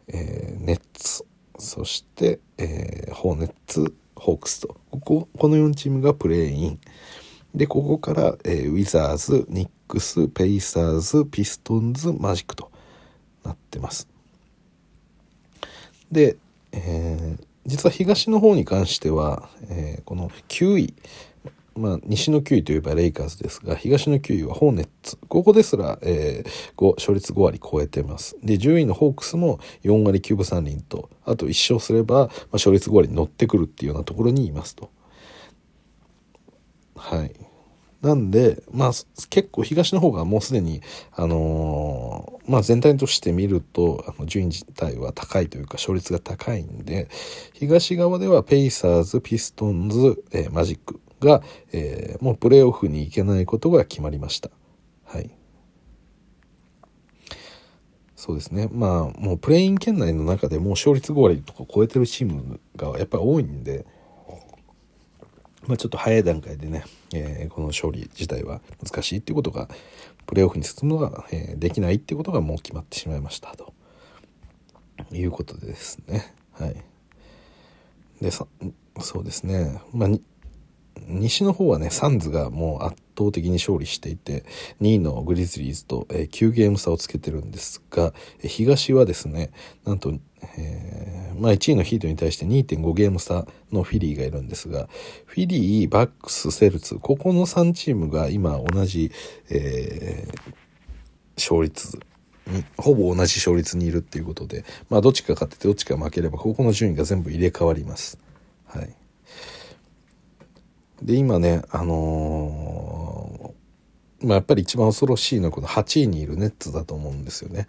えー、ネッツ、そして、えー、ホーネッツ、ホークスと、ここ、この4チームがプレーイン。で、ここから、えー、ウィザーズ、ニックス、ペイサーズ、ピストンズ、マジックとなってます。で、えー、実は東の方に関しては、えー、この9位、まあ、西の9位といえばレイカーズですが、東の9位はホーネッツ。ここですら、えー、勝率5割超えてます。で、10位のホークスも4割9分3厘と、あと1勝すれば、まあ、勝率5割に乗ってくるっていうようなところにいますと。はい。なんで、まあ、結構東の方がもうすでに、あのー、まあ全体として見ると、あの順位自体は高いというか、勝率が高いんで、東側ではペイサーズ、ピストンズ、えー、マジック、が、えー、もうプレーオフに行けないことが決まりました。はい。そうですね。まあ、もうプレイン圏内の中でもう勝率5割とか超えてるチームがやっぱり多いんで、まあちょっと早い段階でね、えー、この勝利自体は難しいっていうことが、プレーオフに進むのが、えー、できないっていうことがもう決まってしまいましたと。いうことですね。はい。で、そそうですね。まあ、西の方はねサンズがもう圧倒的に勝利していて2位のグリズリーズと、えー、9ゲーム差をつけてるんですが東はですねなんと、えー、まあ、1位のヒートに対して2.5ゲーム差のフィリーがいるんですがフィリーバックスセルツここの3チームが今同じ、えー、勝率ほぼ同じ勝率にいるっていうことでまあどっちか勝っててどっちか負ければここの順位が全部入れ替わります。はいで、今ね、あのー、まあ、やっぱり一番恐ろしいのはこの8位にいるネッツだと思うんですよね。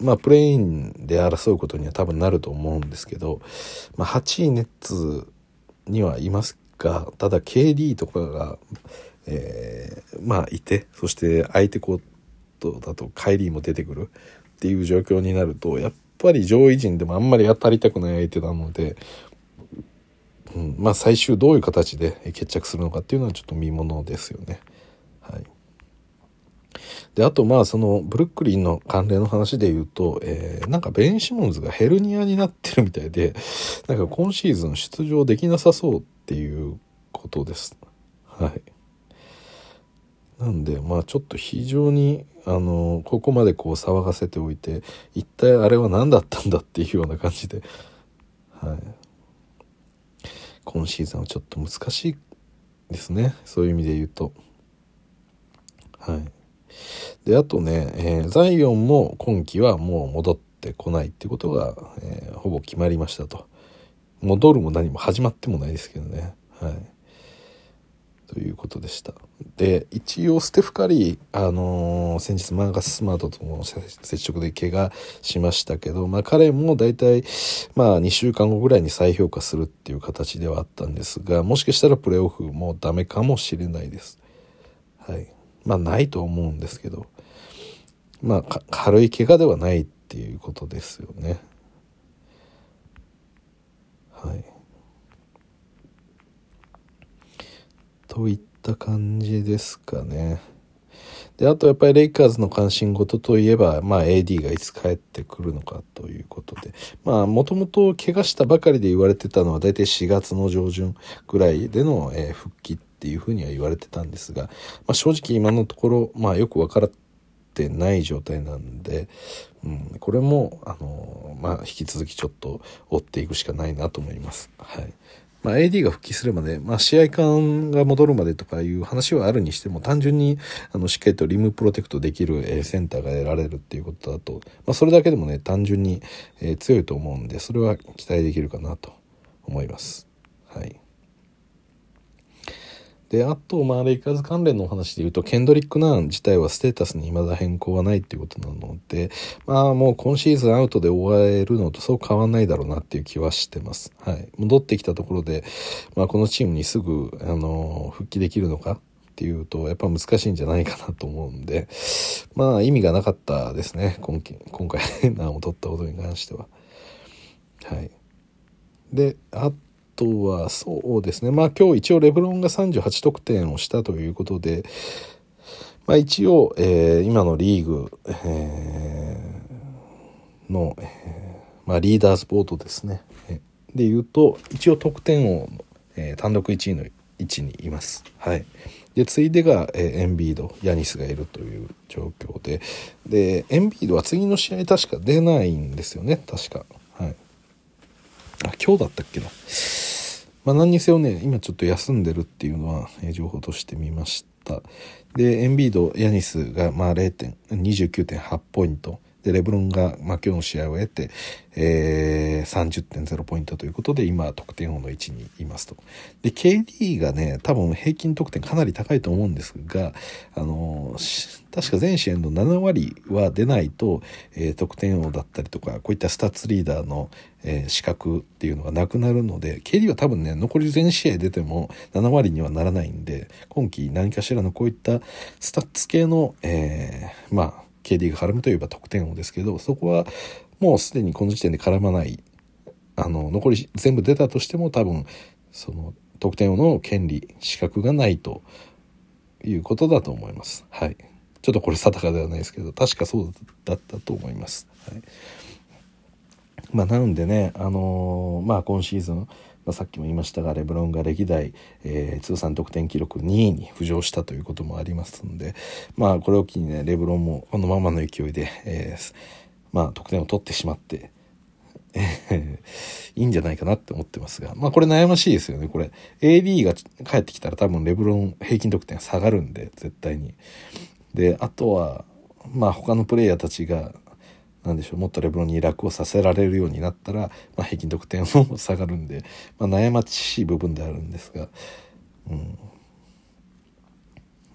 まあ、プレインで争うことには多分なると思うんですけど、まあ、8位ネッツにはいますが、ただ KD とかが、えー、まあ、いて、そして相手コートだとカイリーも出てくるっていう状況になると、やっぱり上位陣でもあんまり当たりたくない相手なので、うん、まあ最終どういう形で決着するのかっていうのはちょっと見ものですよね。はい、であとまあそのブルックリンの関連の話で言うと、えー、なんかベン・シモンズがヘルニアになってるみたいで なんか今シーズン出場できなさそうっていうことです。はい、なんでまあちょっと非常にあのここまでこう騒がせておいて一体あれは何だったんだっていうような感じで、はい、今シーズンはちょっと難しいですね。そういう意味で言うと。はい。であとね、えー、ザイオンも今季はもう戻ってこないってことが、えー、ほぼ決まりましたと。戻るも何も始まってもないですけどね。はい。ということでした。で、一応ステフ・カリー、あのー、先日マーガス・スマートとも接触で怪我しましたけど、まあ彼も大体、まあ2週間後ぐらいに再評価するっていう形ではあったんですが、もしかしたらプレーオフもダメかもしれないです。はい。まあないと思うんですけど、まあ軽い怪我ではないっていうことですよね。はい。といった感じですかね。で、あとやっぱりレイカーズの関心事といえば、まあ AD がいつ帰ってくるのかということで、まあもともと怪我したばかりで言われてたのは大体4月の上旬ぐらいでの、え、復帰っていうふうには言われてたんですが、まあ正直今のところ、まあよく分からてない状態なんで、うん、これも、あの、まあ引き続きちょっと追っていくしかないなと思います。はい。まあ、AD が復帰するまで、まあ、試合感が戻るまでとかいう話はあるにしても、単純に、あの、しっかりとリムプロテクトできる、え、センターが得られるっていうことだと、まあ、それだけでもね、単純に、え、強いと思うんで、それは期待できるかなと思います。はい。で、あと、まあ、レイカーズ関連のお話で言うと、ケンドリック・ナーン自体はステータスに未だ変更はないっていうことなので、まあ、もう今シーズンアウトで終えるのとそう変わんないだろうなっていう気はしてます。はい。戻ってきたところで、まあ、このチームにすぐ、あの、復帰できるのかっていうと、やっぱ難しいんじゃないかなと思うんで、まあ、意味がなかったですね。今今回、ナーンを取ったことに関しては。はい。で、あとはそうですね。まあ今日一応レブロンが38得点をしたということで、まあ、一応、えー、今のリーグ、えー、の、えー、まあ、リーダーズボードですね。で言うと一応得点王の、えー、単独1位の位置にいます。はい、で次いでが、えー、エンビードヤニスがいるという状況で。でエンビードは次の試合確か出ないんですよね。確か。あ今日だったっけな。まあ、何にせよね、今ちょっと休んでるっていうのは、えー、情報としてみました。で、エンビード、ヤニスが、まあ、0.29.8ポイント。で、レブロンが、まあ、今日の試合を得て、えー、30.0ポイントということで、今、得点王の位置にいますと。で、KD がね、多分平均得点かなり高いと思うんですが、あの、確か全試合の7割は出ないと、えー、得点王だったりとか、こういったスタッツリーダーの、えー、資格っていうのがなくなるので、KD は多分ね、残り全試合出ても7割にはならないんで、今季何かしらのこういったスタッツ系の、えー、まあ、KD が絡むといえば得点王ですけど、そこはもうすでにこの時点で絡まない、あの、残り全部出たとしても多分、その得点王の権利、資格がないということだと思います。はい。ちょっとこれ定かではないですけど、確かそうだったと思います。はい。まあ、なのでね、あのー、まあ、今シーズン、まあ、さっきも言いましたがレブロンが歴代、えー、通算得点記録2位に浮上したということもありますので、まあ、これを機にねレブロンもこのままの勢いで、えー、まあ、得点を取ってしまって、いいんじゃないかなって思ってますが、まあこれ悩ましいですよね。これ AD が帰ってきたら多分レブロン平均得点下がるんで、絶対に。で、あとは、まあ他のプレイヤーたちが、なんでしょう、もっとレブロンに楽をさせられるようになったら、まあ平均得点も下がるんで、まあ悩ましい部分であるんですが、うん。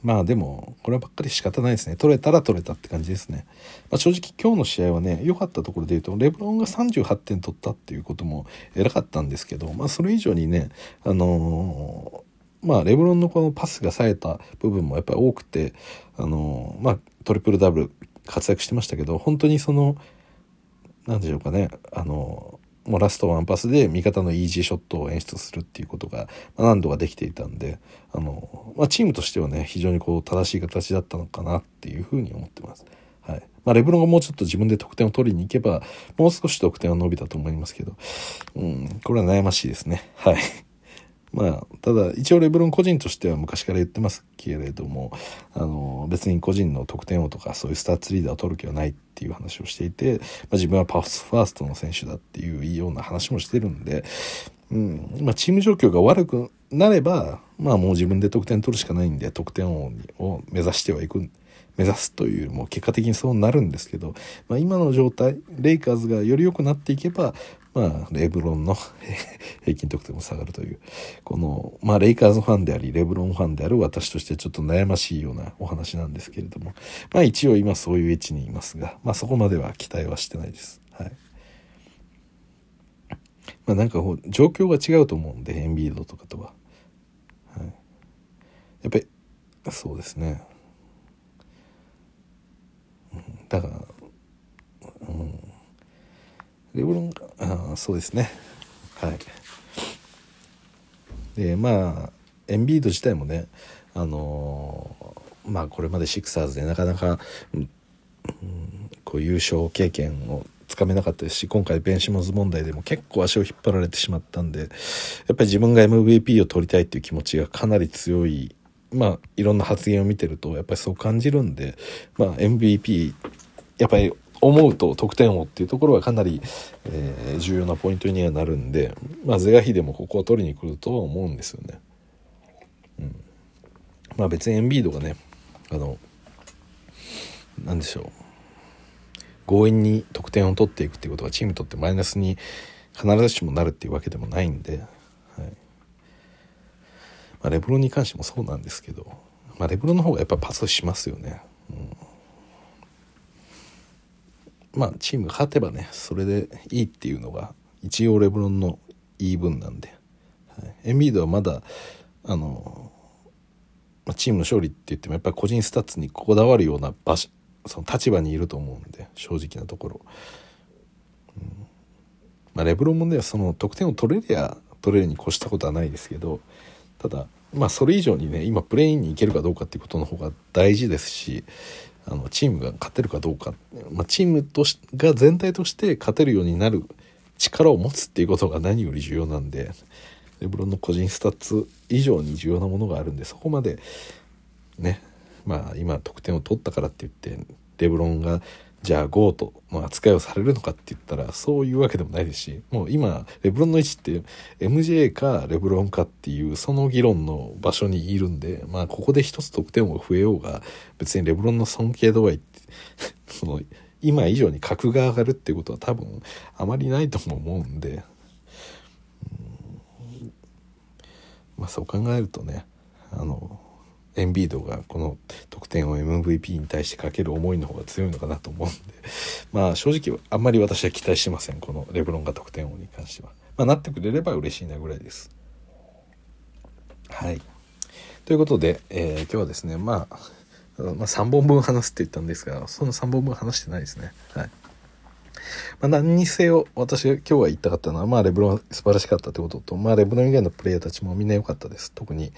まあでも、こればっかり仕方ないですね。取れたら取れたって感じですね。まあ、正直今日の試合はね、良かったところで言うと、レブロンが38点取ったっていうことも偉かったんですけど、まあそれ以上にね、あのー、まあレブロンのこのパスが冴えた部分もやっぱり多くて、あの、まあトリプルダブル活躍してましたけど、本当にその、なんでしょうかね、あのもうラストワンパスで味方のイージーショットを演出するっていうことが何度かできていたんで、あの、まあ、チームとしてはね、非常にこう正しい形だったのかなっていうふうに思ってます。はい。まあ、レブロンがもうちょっと自分で得点を取りに行けば、もう少し得点は伸びたと思いますけど、うん、これは悩ましいですね。はい。まあ、ただ、一応レブロン個人としては昔から言ってますけれども、あの、別に個人の得点王とかそういうスタッツリーダーを取る気はないっていう話をしていて、まあ、自分はパスファーストの選手だっていうような話もしてるんで、うん、まあ、チーム状況が悪くなれば、まあもう自分で得点取るしかないんで、得点王を目指してはいく目指すというも結果的にそうなるんですけど、まあ、今の状態レイカーズがより良くなっていけば、まあ、レブロンの 平均得点も下がるというこの、まあ、レイカーズファンでありレブロンファンである私としてちょっと悩ましいようなお話なんですけれども、まあ、一応今そういう位置にいますが、まあ、そこまでは期待はしてないです。はいまあ、なんか状況が違うと思うんでエンビードとかとは。はい、やっぱりそうですねだから、うん、レブロンあそうですね。はい。でまあエンビード自体もねあのー、まあこれまでシクサーズでなかなか、うん、こう優勝経験をつかめなかったですし今回ベンシモズ問題でも結構足を引っ張られてしまったんでやっぱり自分が MVP を取りたいっていう気持ちがかなり強いまあいろんな発言を見てるとやっぱりそう感じるんでまあ MVP やっぱり思うと得点王っていうところはかなり、えー、重要なポイントにはなるんで、まあ、是が非でもここは取りに来るとは思うんですよね。うん、まあ別にエンビードがねあのなんでしょう強引に得点を取っていくっていうことがチームにとってマイナスに必ずしもなるっていうわけでもないんで、あ、レブロンに関してもそうなんですけど、まあ、レブロンの方がやっぱパスしますよね。うん。まあチームが勝てばねそれでいいっていうのが一応レブロンの言い分なんで、はい、エンビードはまだあの、まあ、チームの勝利って言ってもやっぱり個人スタッツにこだわるような場所その立場にいると思うんで正直なところ、まあ、レブロンもねその得点を取れりゃ取れるに越したことはないですけどただまあそれ以上にね今プレインに行けるかどうかっていうことの方が大事ですしあのチームが勝てるかどうか、まあ、チームとしが全体として勝てるようになる力を持つっていうことが何より重要なんでレブロンの個人スタッツ以上に重要なものがあるんでそこまでねまあ今得点を取ったからって言ってレブロンがじゃあゴートの扱いをされるのかって言ったらそういうわけでもないですしもう今レブロンの位置って MJ かレブロンかっていうその議論の場所にいるんでまあここで一つ得点を増えようが別にレブロンの尊敬度合いって その今以上に格が上がるっていうことは多分あまりないとも思うんで、うん、まあそう考えるとねあのエンビードがこの得点を MVP に対してかける思いの方が強いのかなと思うんで まあ正直あんまり私は期待してません。このレブロンが得点王に関しては、まあ、なってくれれば嬉しいなぐらいです。はい。ということで、えー、今日はですねまあまあ、3本分話すって言ったんですがその3本分話してないですね。はい。まあ、何にせよ、私が今日は言いたかったのは、まあ、レブロン素晴らしかったってことと、まあ、レブロン以外のプレイヤーたちもみんな良かったです。特に、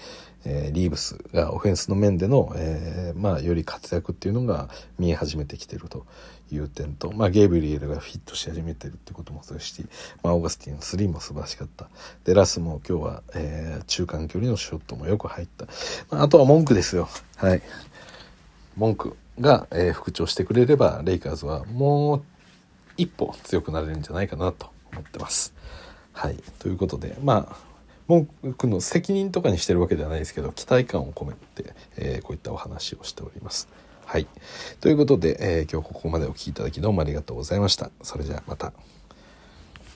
えー、リーブスがオフェンスの面での、えー、まあ、より活躍っていうのが見え始めてきてるという点と、まあ、ゲイブリエルがフィットし始めてるってこともそうですし、まあ、オーガスティンの3も素晴らしかった。で、ラスも今日は、えー、中間距離のショットもよく入った。まあ、あとは文句ですよ。はい。文句が、えー、復調してくれれば、レイカーズはもう一歩強くなれるんじゃないかなと思ってます。はい。ということで、まあ、文句の責任とかにしてるわけではないですけど、期待感を込めて、えー、こういったお話をしております。はい。ということで、えー、今日ここまでお聴きいただきどうもありがとうございました。それじゃあまた。